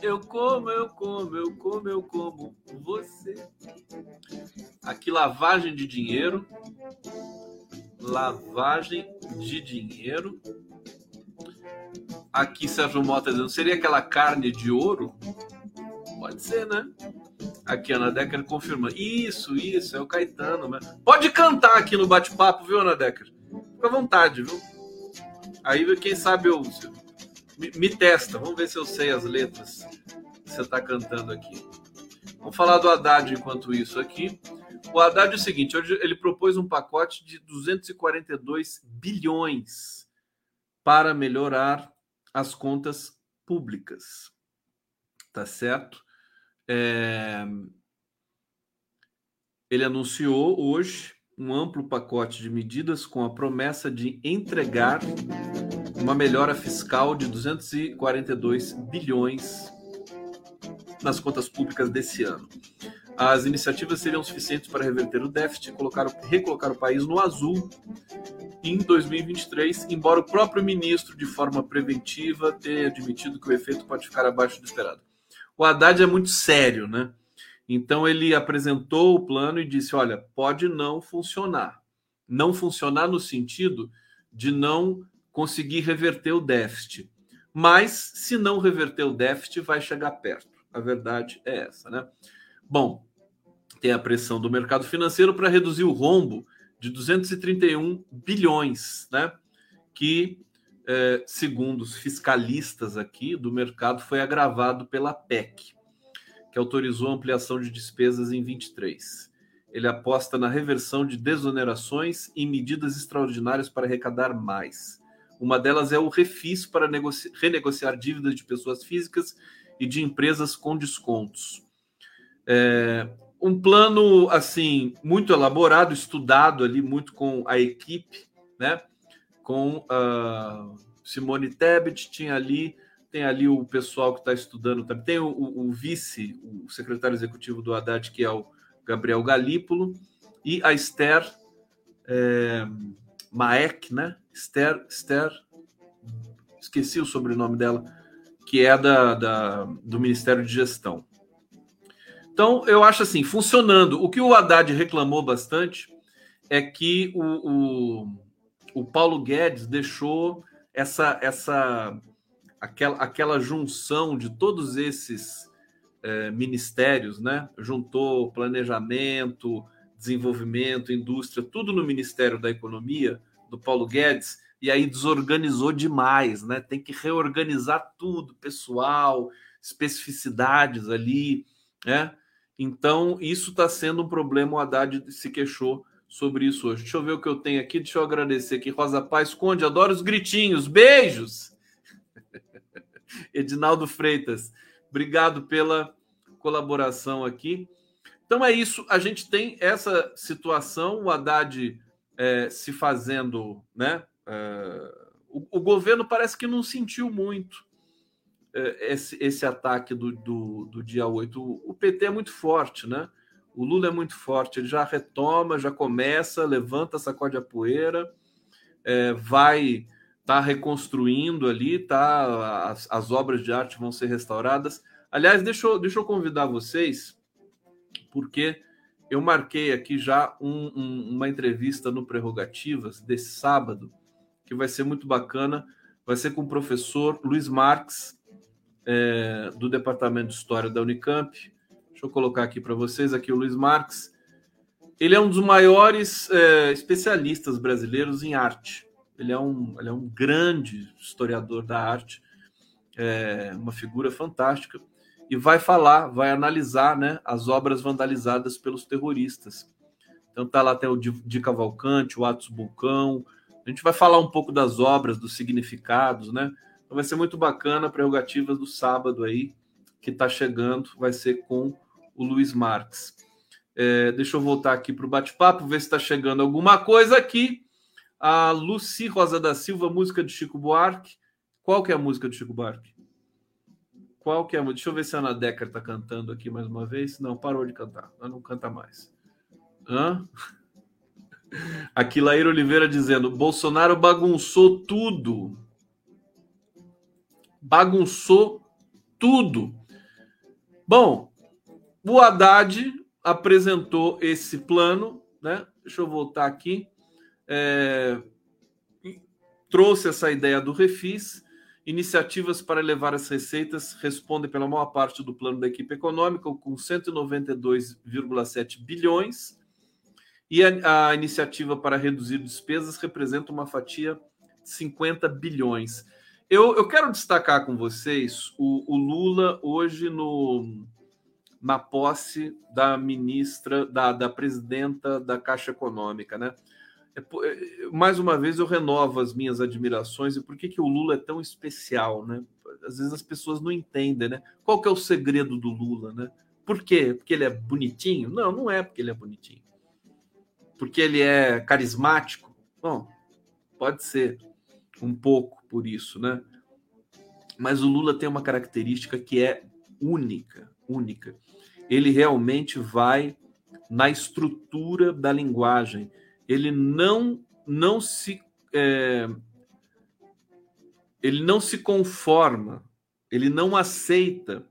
Eu como, eu como, eu como, eu como você. Aqui, lavagem de dinheiro. Lavagem de dinheiro. Aqui, Sérgio Mota dizendo, seria aquela carne de ouro? Pode ser, né? Aqui, Ana Decker confirma. Isso, isso, é o Caetano. Né? Pode cantar aqui no bate-papo, viu, Ana Decker? Fica à vontade, viu? Aí, quem sabe eu. Me, me testa, vamos ver se eu sei as letras que você está cantando aqui. Vamos falar do Haddad enquanto isso aqui. O Haddad é o seguinte: hoje ele propôs um pacote de 242 bilhões para melhorar as contas públicas. Tá certo? É... Ele anunciou hoje um amplo pacote de medidas com a promessa de entregar uma melhora fiscal de 242 bilhões nas contas públicas desse ano. As iniciativas seriam suficientes para reverter o déficit e colocar, recolocar o país no azul em 2023, embora o próprio ministro, de forma preventiva, tenha admitido que o efeito pode ficar abaixo do esperado. O Haddad é muito sério, né? Então ele apresentou o plano e disse: olha, pode não funcionar. Não funcionar no sentido de não conseguir reverter o déficit. Mas se não reverter o déficit, vai chegar perto. A verdade é essa, né? Bom, tem a pressão do mercado financeiro para reduzir o rombo de 231 bilhões, né? Que, é, segundo os fiscalistas aqui do mercado, foi agravado pela PEC que autorizou a ampliação de despesas em 23. Ele aposta na reversão de desonerações e medidas extraordinárias para arrecadar mais. Uma delas é o refis para renegociar dívidas de pessoas físicas e de empresas com descontos. É, um plano assim muito elaborado, estudado ali muito com a equipe, né? Com a Simone Tebet tinha ali tem ali o pessoal que está estudando também. Tem o, o, vice, o secretário executivo do Haddad, que é o Gabriel Galípolo, e a Esther é, Maek, né? Esther, Esther, esqueci o sobrenome dela, que é da, da, do Ministério de Gestão. Então, eu acho assim, funcionando. O que o Haddad reclamou bastante é que o, o, o Paulo Guedes deixou essa, essa aquela, aquela junção de todos esses é, ministérios, né? Juntou planejamento, desenvolvimento, indústria, tudo no Ministério da Economia, do Paulo Guedes, e aí desorganizou demais, né? Tem que reorganizar tudo, pessoal, especificidades ali, né? Então, isso está sendo um problema. O Haddad se queixou sobre isso hoje. Deixa eu ver o que eu tenho aqui. Deixa eu agradecer aqui. Rosa Paz Conde, adoro os gritinhos. Beijos! Edinaldo Freitas, obrigado pela colaboração aqui. Então é isso, a gente tem essa situação, o Haddad é, se fazendo, né? É, o, o, governo parece que não sentiu muito é, esse, esse ataque do, do, do dia 8. O, o PT é muito forte, né? O Lula é muito forte, ele já retoma, já começa, levanta, sacode a poeira, é, vai está reconstruindo ali, tá? As, as, obras de arte vão ser restauradas. Aliás, deixa eu, deixa eu convidar vocês, porque eu marquei aqui já um, um, uma entrevista no Prerrogativas desse sábado, que vai ser muito bacana. Vai ser com o professor Luiz Marques, é, do Departamento de História da Unicamp. Deixa eu colocar aqui para vocês aqui o Luiz Marques. Ele é um dos maiores é, especialistas brasileiros em arte ele é um, ele é um grande historiador da arte, é uma figura fantástica, e vai falar, vai analisar né, as obras vandalizadas pelos terroristas. Então tá lá até o de Cavalcante, o Atos Bulcão. A gente vai falar um pouco das obras, dos significados, né? Então vai ser muito bacana, prerrogativas do sábado aí, que está chegando, vai ser com o Luiz Marques. É, deixa eu voltar aqui para o bate-papo, ver se está chegando alguma coisa aqui. A Luci Rosa da Silva, música de Chico Buarque. Qual que é a música de Chico Buarque? Qual que é a Deixa eu ver se a Ana Decker está cantando aqui mais uma vez. Não, parou de cantar. Ela não canta mais. Hã? Aqui, Laíra Oliveira dizendo: Bolsonaro bagunçou tudo. Bagunçou tudo. Bom, o Haddad apresentou esse plano, né? Deixa eu voltar aqui. É, trouxe essa ideia do refis. Iniciativas para elevar as receitas respondem pela maior parte do plano da equipe econômica, com 192,7 bilhões. E a, a, iniciativa para reduzir despesas representa uma fatia de 50 bilhões. Eu, eu quero destacar com vocês o, o Lula hoje no, na posse da ministra, da, da presidenta da Caixa Econômica, né? É, é, mais uma vez eu renovo as minhas admirações e por que, que o Lula é tão especial, né? Às vezes as pessoas não entendem, né? Qual que é o segredo do Lula, né? Por quê? Porque ele é bonitinho? Não, não é porque ele é bonitinho. Porque ele é carismático? Bom, pode ser um pouco por isso, né? Mas o Lula tem uma característica que é única, única ele realmente vai na estrutura da linguagem. Ele não não se é, ele não se conforma, ele não aceita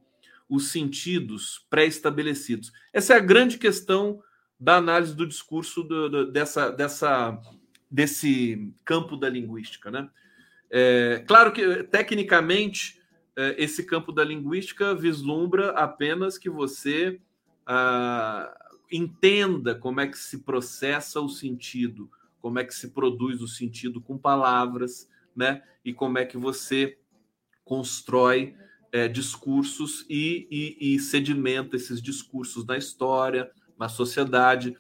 os sentidos pré-estabelecidos. Essa é a grande questão da análise do discurso do, do, dessa, dessa, desse campo da linguística. Né? É, claro que, tecnicamente, é, esse campo da linguística vislumbra apenas que você ah, entenda como é que se processa o sentido, como é que se produz o sentido com palavras, né? E como é que você constrói é, discursos e, e, e, sedimenta esses discursos na história, na sociedade.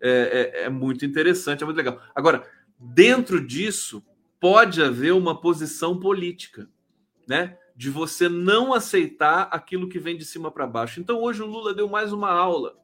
É, é, é muito interessante, é muito legal. Agora, dentro disso, pode haver uma posição política, né? de você não aceitar aquilo que vem de cima para baixo. Então, hoje o Lula deu mais uma aula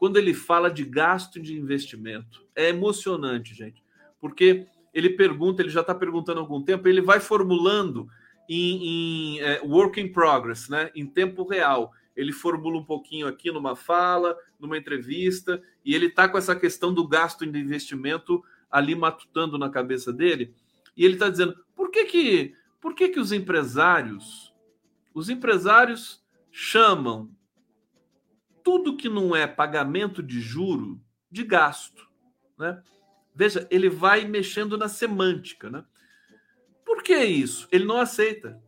quando ele fala de gasto de investimento. É emocionante, gente, porque ele pergunta, ele já está perguntando há algum tempo, ele vai formulando em, em é, work in progress, né? em tempo real. Ele formula um pouquinho aqui numa fala, numa entrevista, e ele está com essa questão do gasto de investimento ali matutando na cabeça dele. E ele está dizendo: por que, que por que, que os empresários, os empresários chamam tudo que não é pagamento de juro de gasto, né? Veja, ele vai mexendo na semântica, né? Por que isso? Ele não aceita.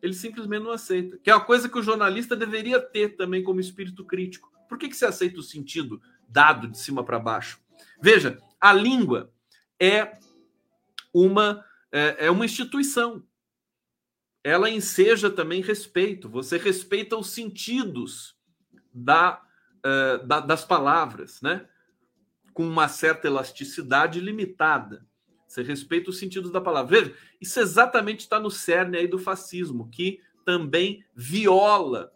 Ele simplesmente não aceita. Que é uma coisa que o jornalista deveria ter também como espírito crítico. Por que, que você aceita o sentido dado de cima para baixo? Veja, a língua é uma é, é uma instituição ela enseja também respeito. Você respeita os sentidos da, uh, da, das palavras, né? Com uma certa elasticidade limitada. Você respeita os sentidos da palavra. Veja, isso exatamente está no cerne aí do fascismo, que também viola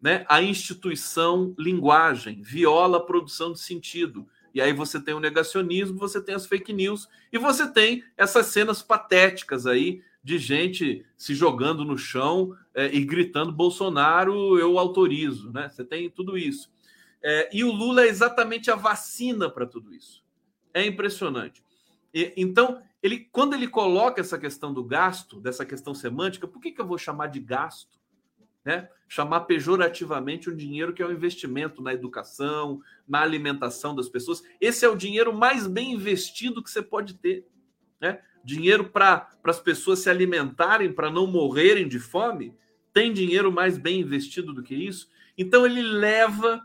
né, a instituição linguagem, viola a produção de sentido. E aí você tem o negacionismo, você tem as fake news e você tem essas cenas patéticas aí de gente se jogando no chão é, e gritando Bolsonaro, eu autorizo, né? Você tem tudo isso. É, e o Lula é exatamente a vacina para tudo isso. É impressionante. E, então, ele, quando ele coloca essa questão do gasto, dessa questão semântica, por que, que eu vou chamar de gasto? Né? Chamar pejorativamente um dinheiro que é um investimento na educação, na alimentação das pessoas. Esse é o dinheiro mais bem investido que você pode ter. Né? Dinheiro para as pessoas se alimentarem, para não morrerem de fome? Tem dinheiro mais bem investido do que isso? Então ele leva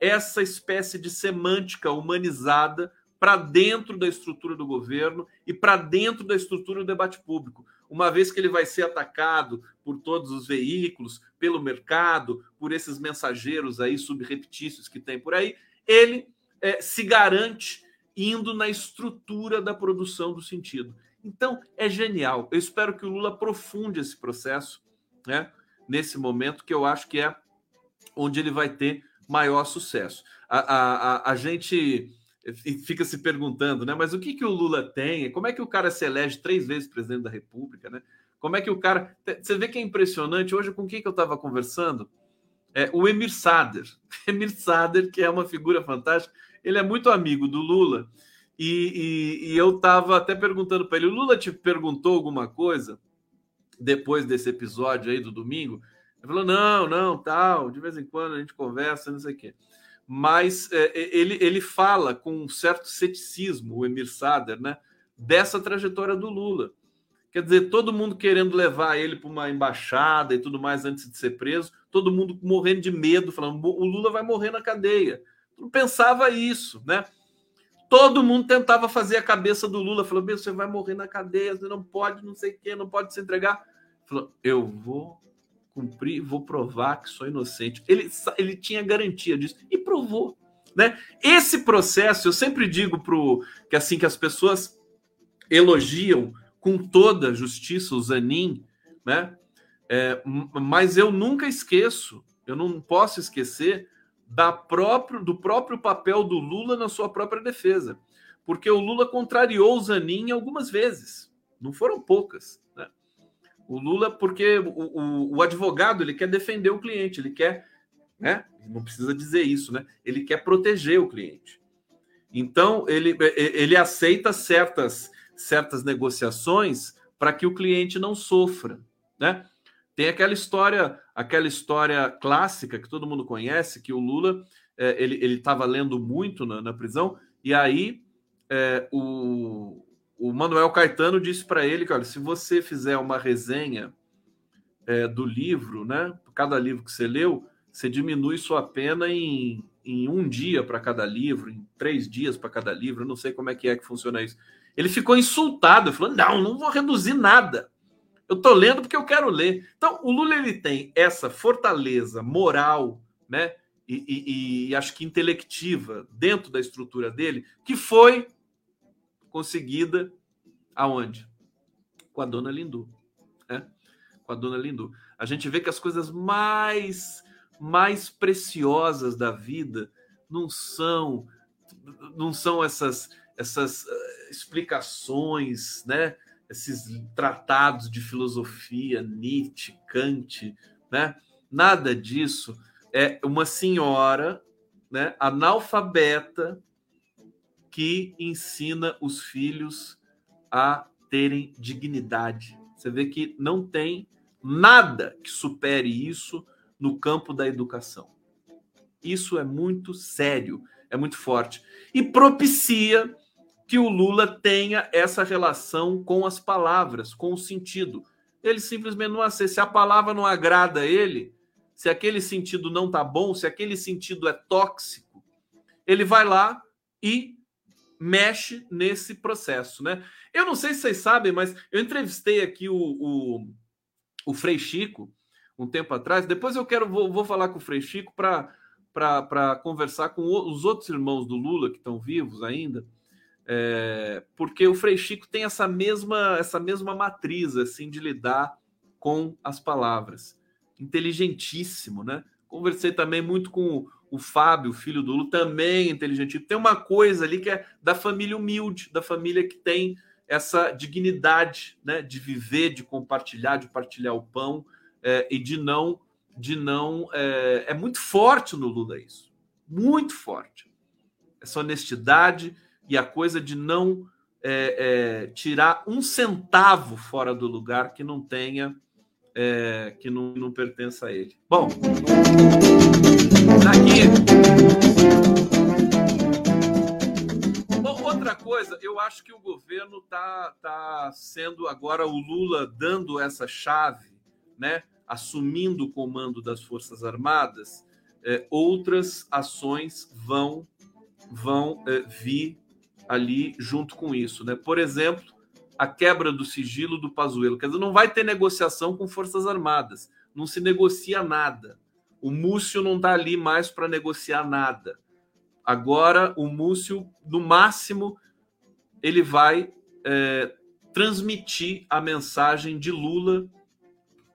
essa espécie de semântica humanizada para dentro da estrutura do governo e para dentro da estrutura do debate público. Uma vez que ele vai ser atacado por todos os veículos, pelo mercado, por esses mensageiros aí subrepetícios que tem por aí, ele é, se garante indo na estrutura da produção do sentido. Então, é genial. Eu espero que o Lula aprofunde esse processo, né? Nesse momento, que eu acho que é onde ele vai ter maior sucesso. A, a, a, a gente fica se perguntando, né? Mas o que, que o Lula tem? Como é que o cara se elege três vezes presidente da República, né? Como é que o cara. Você vê que é impressionante. Hoje, com quem que eu estava conversando? É, o Emir Sader. Emir Sader, que é uma figura fantástica, ele é muito amigo do Lula. E, e, e eu estava até perguntando para ele: o Lula te perguntou alguma coisa depois desse episódio aí do domingo? Ele falou: não, não, tal, de vez em quando a gente conversa, não sei o quê. Mas é, ele, ele fala com um certo ceticismo, o Emir Sader, né, dessa trajetória do Lula. Quer dizer, todo mundo querendo levar ele para uma embaixada e tudo mais antes de ser preso, todo mundo morrendo de medo, falando: o Lula vai morrer na cadeia. Não pensava isso, né? Todo mundo tentava fazer a cabeça do Lula, falou: você vai morrer na cadeia, você não pode, não sei o quê, não pode se entregar. Falou: eu vou cumprir, vou provar que sou inocente. Ele, ele tinha garantia disso e provou. Né? Esse processo, eu sempre digo pro, que assim que as pessoas elogiam com toda a justiça o Zanin, né? É, mas eu nunca esqueço, eu não posso esquecer da próprio, do próprio papel do Lula na sua própria defesa. Porque o Lula contrariou o Zanin algumas vezes, não foram poucas. Né? O Lula, porque o, o, o, advogado ele quer defender o cliente, ele quer, né? não precisa dizer isso, né? ele quer proteger o cliente. Então, ele, ele aceita certas certas negociações para que o cliente não sofra, né? Tem aquela história, aquela história clássica que todo mundo conhece, que o Lula é, ele estava lendo muito na, na, prisão e aí é, o, o Manuel Caetano disse para ele que olha, se você fizer uma resenha é, do livro, né? Cada livro que você leu, você diminui sua pena em, em um dia para cada livro, em três dias para cada livro. Não sei como é que é que funciona isso. Ele ficou insultado, falou: não, não vou reduzir nada. Eu estou lendo porque eu quero ler. Então, o Lula ele tem essa fortaleza moral, né? E, e, e acho que intelectiva dentro da estrutura dele, que foi conseguida aonde? Com a dona Lindu. Né? Com a dona Lindu. A gente vê que as coisas mais, mais preciosas da vida não são não são essas essas uh, explicações, né? Esses tratados de filosofia, Nietzsche, Kant, né? Nada disso. É uma senhora, né? Analfabeta que ensina os filhos a terem dignidade. Você vê que não tem nada que supere isso no campo da educação. Isso é muito sério, é muito forte. E propicia que o Lula tenha essa relação com as palavras, com o sentido. Ele simplesmente não aceita. Se a palavra não agrada a ele, se aquele sentido não está bom, se aquele sentido é tóxico, ele vai lá e mexe nesse processo, né? Eu não sei se vocês sabem, mas eu entrevistei aqui o, o, o Frei Chico um tempo atrás. Depois eu quero vou, vou falar com o Frei Chico para conversar com os outros irmãos do Lula que estão vivos ainda é, porque o Frei Chico tem essa mesma, essa mesma matriz assim de lidar com as palavras. Inteligentíssimo, né? Conversei também muito com o, Fábio, filho do Lula, também inteligentíssimo. Tem uma coisa ali que é da família humilde, da família que tem essa dignidade, né, de viver, de compartilhar, de partilhar o pão é, e de não, de não é, é muito forte no Lula isso, muito forte. Essa honestidade, e a coisa de não é, é, tirar um centavo fora do lugar que não tenha, é, que não, não pertença a ele. Bom, daqui. Bom, outra coisa, eu acho que o governo está tá sendo agora o Lula dando essa chave, né? assumindo o comando das Forças Armadas, é, outras ações vão vão é, vir ali junto com isso, né? Por exemplo, a quebra do sigilo do Pazuello, quer dizer, não vai ter negociação com forças armadas, não se negocia nada. O Múcio não está ali mais para negociar nada. Agora, o Múcio, no máximo, ele vai é, transmitir a mensagem de Lula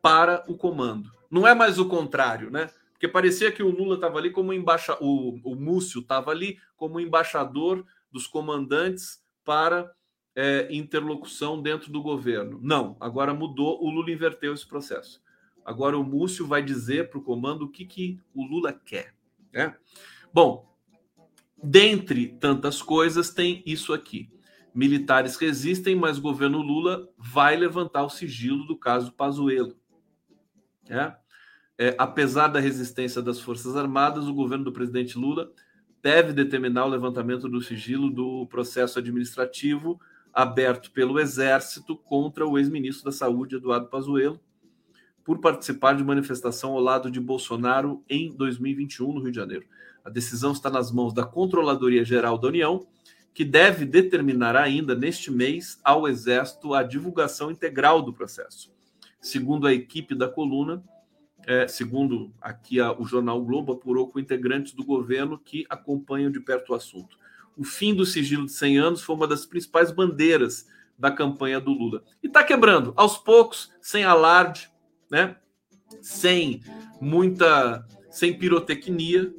para o comando. Não é mais o contrário, né? Porque parecia que o Lula estava ali como embaixador, o, o Múcio estava ali como embaixador dos comandantes para é, interlocução dentro do governo. Não, agora mudou, o Lula inverteu esse processo. Agora o Múcio vai dizer para o comando o que, que o Lula quer. Né? Bom, dentre tantas coisas, tem isso aqui. Militares resistem, mas o governo Lula vai levantar o sigilo do caso Pazuello. Né? é, apesar da resistência das Forças Armadas, o governo do presidente Lula deve determinar o levantamento do sigilo do processo administrativo aberto pelo Exército contra o ex-ministro da Saúde, Eduardo Pazuello, por participar de manifestação ao lado de Bolsonaro em 2021 no Rio de Janeiro. A decisão está nas mãos da Controladoria Geral da União, que deve determinar ainda neste mês ao Exército a divulgação integral do processo. Segundo a equipe da coluna, é, segundo aqui a, o jornal Globo apurou com integrantes do governo que acompanham de perto o assunto. O fim do sigilo de 100 anos foi uma das principais bandeiras da campanha do Lula. E está quebrando, aos poucos, sem alarde, né? sem muita, sem pirotecnia,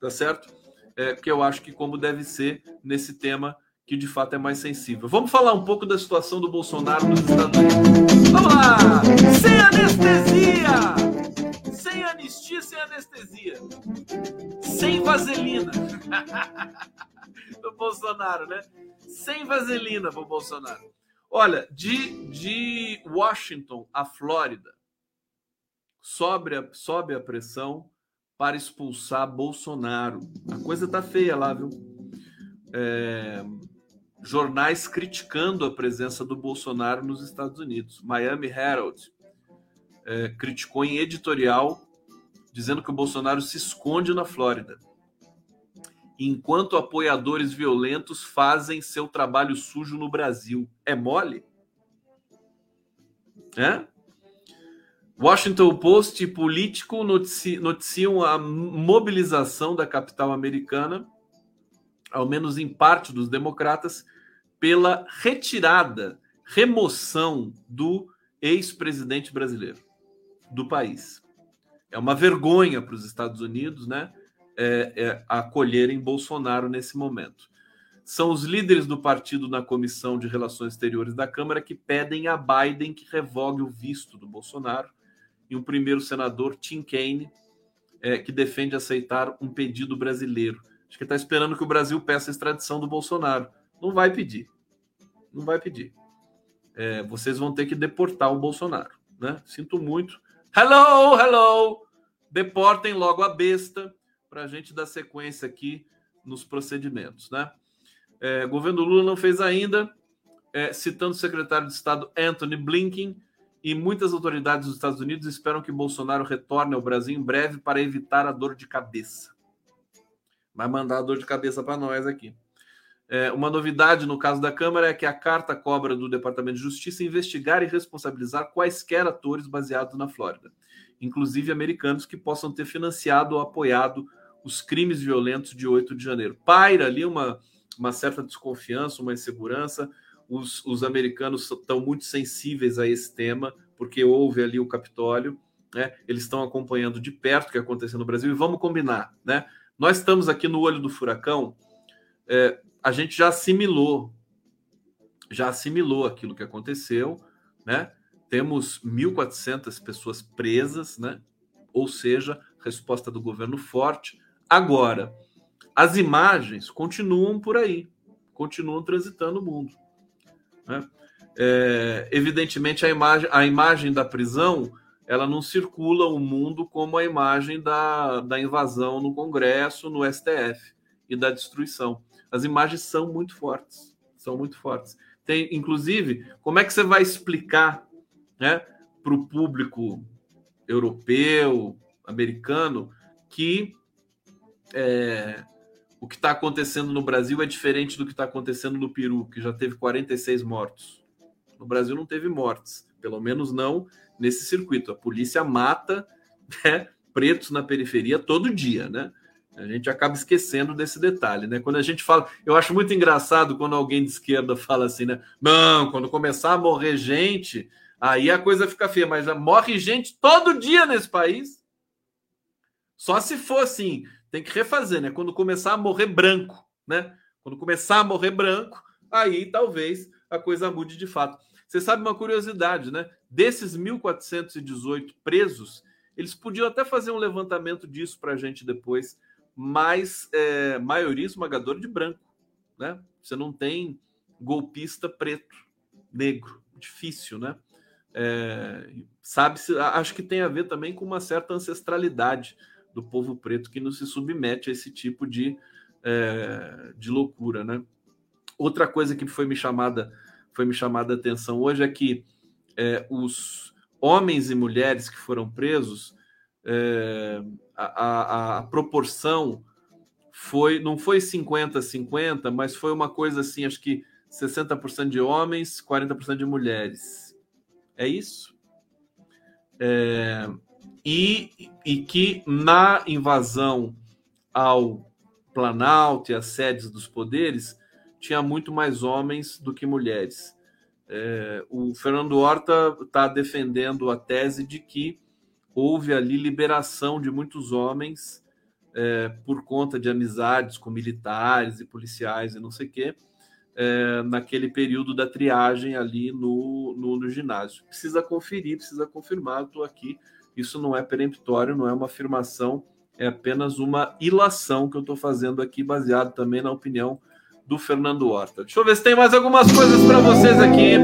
tá certo? É, que eu acho que como deve ser nesse tema que de fato é mais sensível. Vamos falar um pouco da situação do Bolsonaro nos Estados Unidos. Vamos lá! Sem anestesia! Anestesia. Sem vaselina. do Bolsonaro, né? Sem vaselina pro Bolsonaro. Olha, de, de Washington a Flórida, sobe a, sobe a pressão para expulsar Bolsonaro. A coisa tá feia lá, viu? É, jornais criticando a presença do Bolsonaro nos Estados Unidos. Miami Herald é, criticou em editorial, dizendo que o Bolsonaro se esconde na Flórida, enquanto apoiadores violentos fazem seu trabalho sujo no Brasil. É mole? É? Washington Post e Político notici noticiam a mobilização da capital americana, ao menos em parte dos democratas, pela retirada, remoção do ex-presidente brasileiro do país. É uma vergonha para os Estados Unidos, né? É, é, acolherem Bolsonaro nesse momento. São os líderes do partido na Comissão de Relações Exteriores da Câmara que pedem a Biden que revogue o visto do Bolsonaro e um primeiro senador, Tim Kaine, é, que defende aceitar um pedido brasileiro. Acho que está esperando que o Brasil peça a extradição do Bolsonaro. Não vai pedir. Não vai pedir. É, vocês vão ter que deportar o Bolsonaro. Né? Sinto muito. Hello, hello! Deportem logo a besta para a gente dar sequência aqui nos procedimentos, né? É, governo Lula não fez ainda, é, citando o secretário de Estado Anthony Blinken e muitas autoridades dos Estados Unidos esperam que Bolsonaro retorne ao Brasil em breve para evitar a dor de cabeça. Vai mandar a dor de cabeça para nós aqui. É, uma novidade no caso da Câmara é que a carta cobra do Departamento de Justiça investigar e responsabilizar quaisquer atores baseados na Flórida, inclusive americanos que possam ter financiado ou apoiado os crimes violentos de 8 de janeiro. Paira ali uma, uma certa desconfiança, uma insegurança. Os, os americanos estão muito sensíveis a esse tema, porque houve ali o Capitólio, né? eles estão acompanhando de perto o que aconteceu no Brasil, e vamos combinar, né? Nós estamos aqui no olho do furacão. É, a gente já assimilou, já assimilou aquilo que aconteceu, né? Temos 1.400 pessoas presas, né? Ou seja, resposta do governo forte. Agora, as imagens continuam por aí, continuam transitando o mundo. Né? É, evidentemente, a imagem, a imagem da prisão ela não circula o mundo como a imagem da, da invasão no Congresso, no STF e da destruição as imagens são muito fortes, são muito fortes. Tem, inclusive, como é que você vai explicar, né, para o público europeu, americano, que é, o que está acontecendo no Brasil é diferente do que está acontecendo no Peru, que já teve 46 mortos. No Brasil não teve mortes, pelo menos não nesse circuito. A polícia mata né, pretos na periferia todo dia, né? A gente acaba esquecendo desse detalhe, né? Quando a gente fala, eu acho muito engraçado quando alguém de esquerda fala assim, né? Não, quando começar a morrer gente, aí a coisa fica feia, mas morre gente todo dia nesse país. Só se for assim, tem que refazer, né? Quando começar a morrer branco, né? Quando começar a morrer branco, aí talvez a coisa mude de fato. Você sabe uma curiosidade, né? Desses 1.418 presos, eles podiam até fazer um levantamento disso para a gente depois mas é, maioria esmagadora de branco, né? Você não tem golpista preto, negro, difícil, né? É, sabe se acho que tem a ver também com uma certa ancestralidade do povo preto que não se submete a esse tipo de, é, de loucura, né? Outra coisa que foi me chamada foi me chamada a atenção hoje é que é, os homens e mulheres que foram presos é, a, a, a, proporção foi não foi 50 50, mas foi uma coisa assim, acho que 60% de homens, 40% de mulheres. É isso? É, e, e que na invasão ao Planalto e às sedes dos poderes tinha muito mais homens do que mulheres. É, o Fernando Horta está defendendo a tese de que houve ali liberação de muitos homens é, por conta de amizades com militares e policiais e não sei o quê, é, naquele período da triagem ali no, no, no ginásio. Precisa conferir, precisa confirmar, estou aqui. Isso não é peremptório, não é uma afirmação, é apenas uma ilação que eu estou fazendo aqui, baseado também na opinião do Fernando Horta. Deixa eu ver se tem mais algumas coisas para vocês aqui.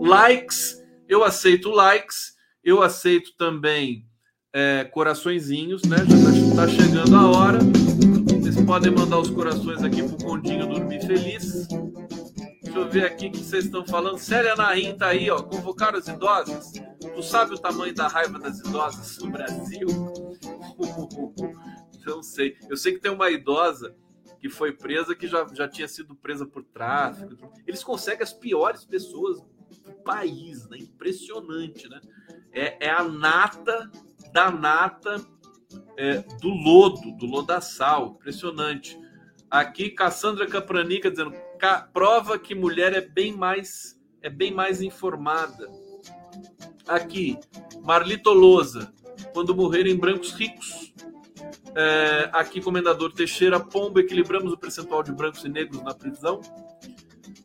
Likes, eu aceito likes, eu aceito também é, coraçõezinhos, né? Já está tá chegando a hora. Vocês podem mandar os corações aqui pro Condinho dormir feliz. Deixa eu ver aqui o que vocês estão falando. Célia Naim tá aí, ó. Convocar as idosas. Tu sabe o tamanho da raiva das idosas no Brasil? Não sei. Eu sei que tem uma idosa que foi presa, que já, já tinha sido presa por tráfico. Eles conseguem as piores pessoas do país, né? Impressionante, né? É, é a nata da nata é, do lodo, do lodaçal. Impressionante. Aqui, Cassandra Capranica dizendo, prova que mulher é bem mais é bem mais informada. Aqui, Marlito Lousa, quando morrerem brancos ricos, é, aqui, Comendador Teixeira, Pombo, equilibramos o percentual de brancos e negros na prisão.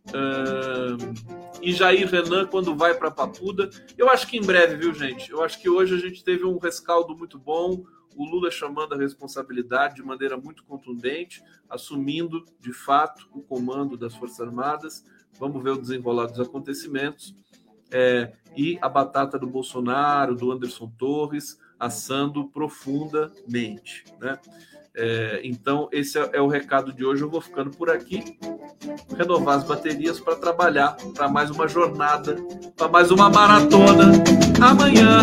É, e Jair Renan, quando vai para Papuda. Eu acho que em breve, viu, gente? Eu acho que hoje a gente teve um rescaldo muito bom. O Lula chamando a responsabilidade de maneira muito contundente, assumindo de fato o comando das Forças Armadas. Vamos ver o desenrolar dos acontecimentos. É, e a batata do Bolsonaro, do Anderson Torres, assando profundamente. Né? É, então, esse é, é, o recado de hoje. Eu vou ficando por aqui. Renovar as baterias para trabalhar para mais uma jornada, para mais uma maratona amanhã.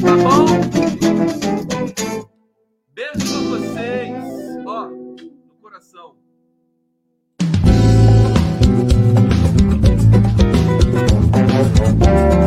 Tá bom? Beijo para vocês. Ó, no coração. Thank